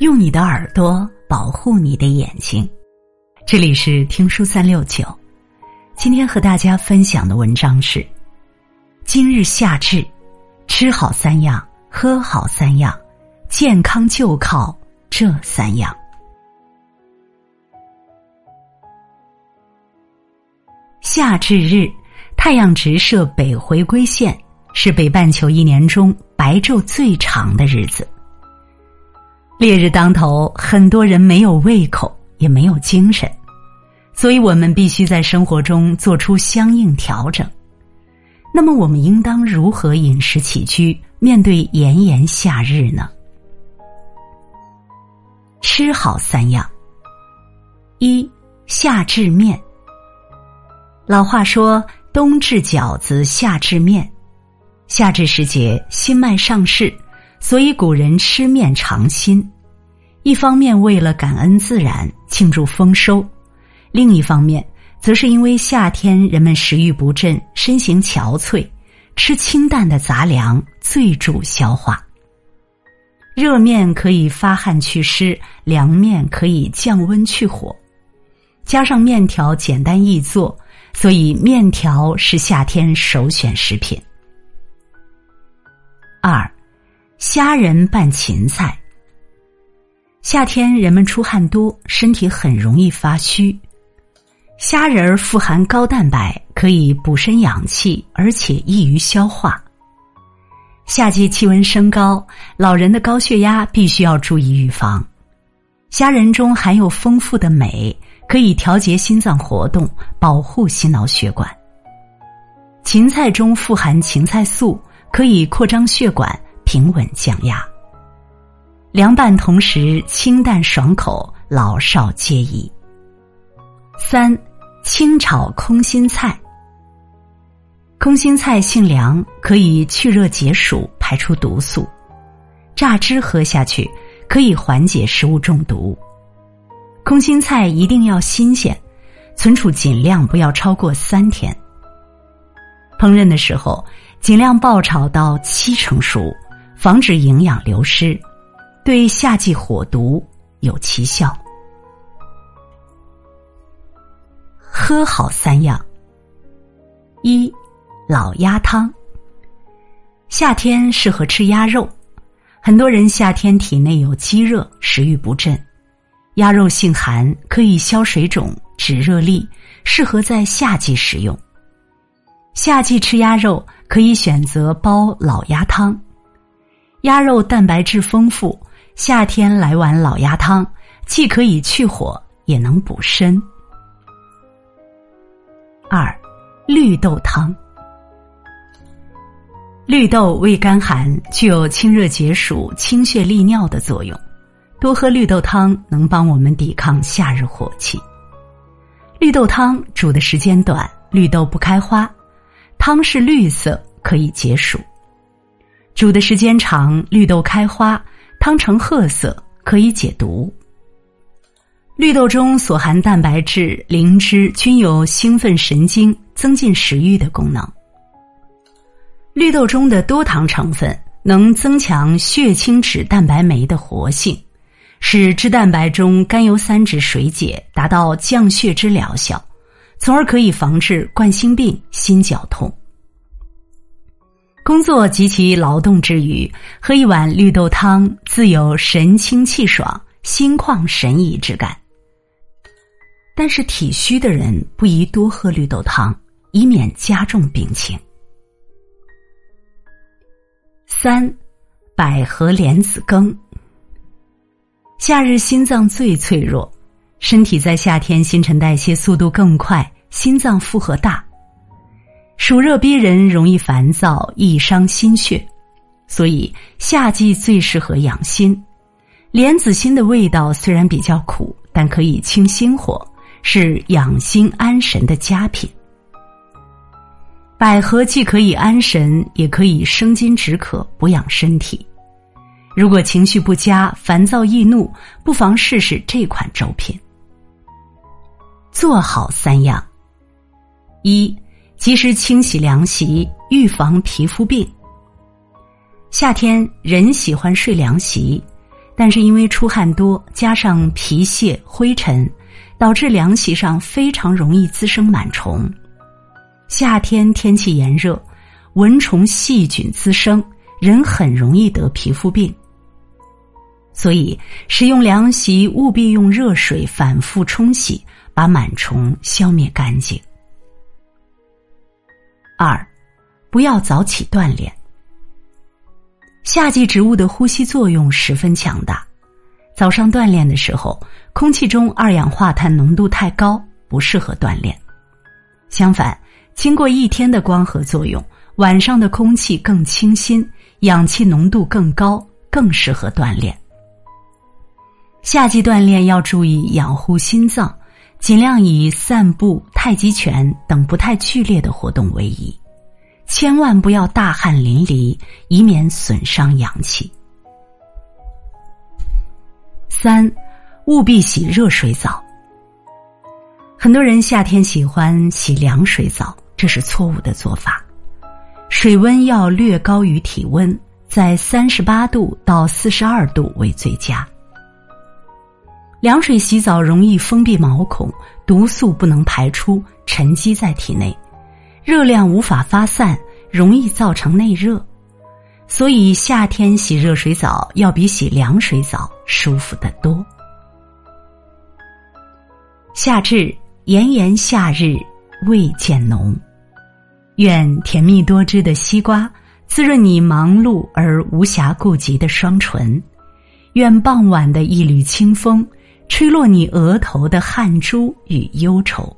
用你的耳朵保护你的眼睛。这里是听书三六九，今天和大家分享的文章是：今日夏至，吃好三样，喝好三样，健康就靠这三样。夏至日，太阳直射北回归线，是北半球一年中白昼最长的日子。烈日当头，很多人没有胃口，也没有精神，所以我们必须在生活中做出相应调整。那么，我们应当如何饮食起居，面对炎炎夏日呢？吃好三样：一、夏至面。老话说：“冬至饺子，夏至面。”夏至时节，新麦上市。所以古人吃面尝新，一方面为了感恩自然庆祝丰收，另一方面则是因为夏天人们食欲不振、身形憔悴，吃清淡的杂粮最助消化。热面可以发汗祛湿，凉面可以降温去火，加上面条简单易做，所以面条是夏天首选食品。二。虾仁拌芹菜。夏天人们出汗多，身体很容易发虚。虾仁儿富含高蛋白，可以补身养气，而且易于消化。夏季气温升高，老人的高血压必须要注意预防。虾仁中含有丰富的镁，可以调节心脏活动，保护心脑血管。芹菜中富含芹菜素，可以扩张血管。平稳降压，凉拌同时清淡爽口，老少皆宜。三，清炒空心菜。空心菜性凉，可以去热解暑，排出毒素。榨汁喝下去，可以缓解食物中毒。空心菜一定要新鲜，存储尽量不要超过三天。烹饪的时候，尽量爆炒到七成熟。防止营养流失，对夏季火毒有奇效。喝好三样：一、老鸭汤。夏天适合吃鸭肉，很多人夏天体内有积热，食欲不振。鸭肉性寒，可以消水肿、止热力，适合在夏季食用。夏季吃鸭肉，可以选择煲老鸭汤。鸭肉蛋白质丰富，夏天来碗老鸭汤，既可以去火，也能补身。二，绿豆汤。绿豆味甘寒，具有清热解暑、清血利尿的作用，多喝绿豆汤能帮我们抵抗夏日火气。绿豆汤煮的时间短，绿豆不开花，汤是绿色，可以解暑。煮的时间长，绿豆开花，汤呈褐色，可以解毒。绿豆中所含蛋白质、灵芝均有兴奋神经、增进食欲的功能。绿豆中的多糖成分能增强血清脂蛋白酶的活性，使脂蛋白中甘油三酯水解，达到降血脂疗效，从而可以防治冠心病、心绞痛。工作及其劳动之余，喝一碗绿豆汤，自有神清气爽、心旷神怡之感。但是体虚的人不宜多喝绿豆汤，以免加重病情。三，百合莲子羹。夏日心脏最脆弱，身体在夏天新陈代谢速度更快，心脏负荷大。暑热逼人，容易烦躁，易伤心血，所以夏季最适合养心。莲子心的味道虽然比较苦，但可以清心火，是养心安神的佳品。百合既可以安神，也可以生津止渴，补养身体。如果情绪不佳、烦躁易怒，不妨试试这款粥品。做好三样：一。及时清洗凉席，预防皮肤病。夏天人喜欢睡凉席，但是因为出汗多，加上皮屑、灰尘，导致凉席上非常容易滋生螨虫。夏天天气炎热，蚊虫、细菌滋生，人很容易得皮肤病。所以，使用凉席务必用热水反复冲洗，把螨虫消灭干净。二，不要早起锻炼。夏季植物的呼吸作用十分强大，早上锻炼的时候，空气中二氧化碳浓度太高，不适合锻炼。相反，经过一天的光合作用，晚上的空气更清新，氧气浓度更高，更适合锻炼。夏季锻炼要注意养护心脏，尽量以散步、太极拳等不太剧烈的活动为宜，千万不要大汗淋漓，以免损伤阳气。三，务必洗热水澡。很多人夏天喜欢洗凉水澡，这是错误的做法。水温要略高于体温，在三十八度到四十二度为最佳。凉水洗澡容易封闭毛孔，毒素不能排出，沉积在体内，热量无法发散，容易造成内热。所以夏天洗热水澡要比洗凉水澡舒服得多。夏至，炎炎夏日，味渐浓。愿甜蜜多汁的西瓜滋润你忙碌而无暇顾及的双唇，愿傍晚的一缕清风。吹落你额头的汗珠与忧愁。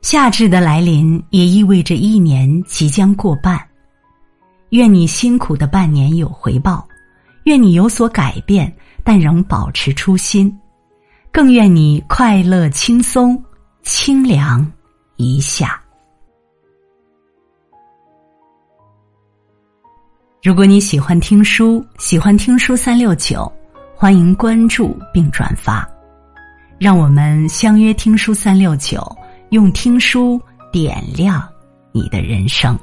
夏至的来临也意味着一年即将过半，愿你辛苦的半年有回报，愿你有所改变，但仍保持初心，更愿你快乐轻松，清凉一夏。如果你喜欢听书，喜欢听书三六九。欢迎关注并转发，让我们相约听书三六九，用听书点亮你的人生。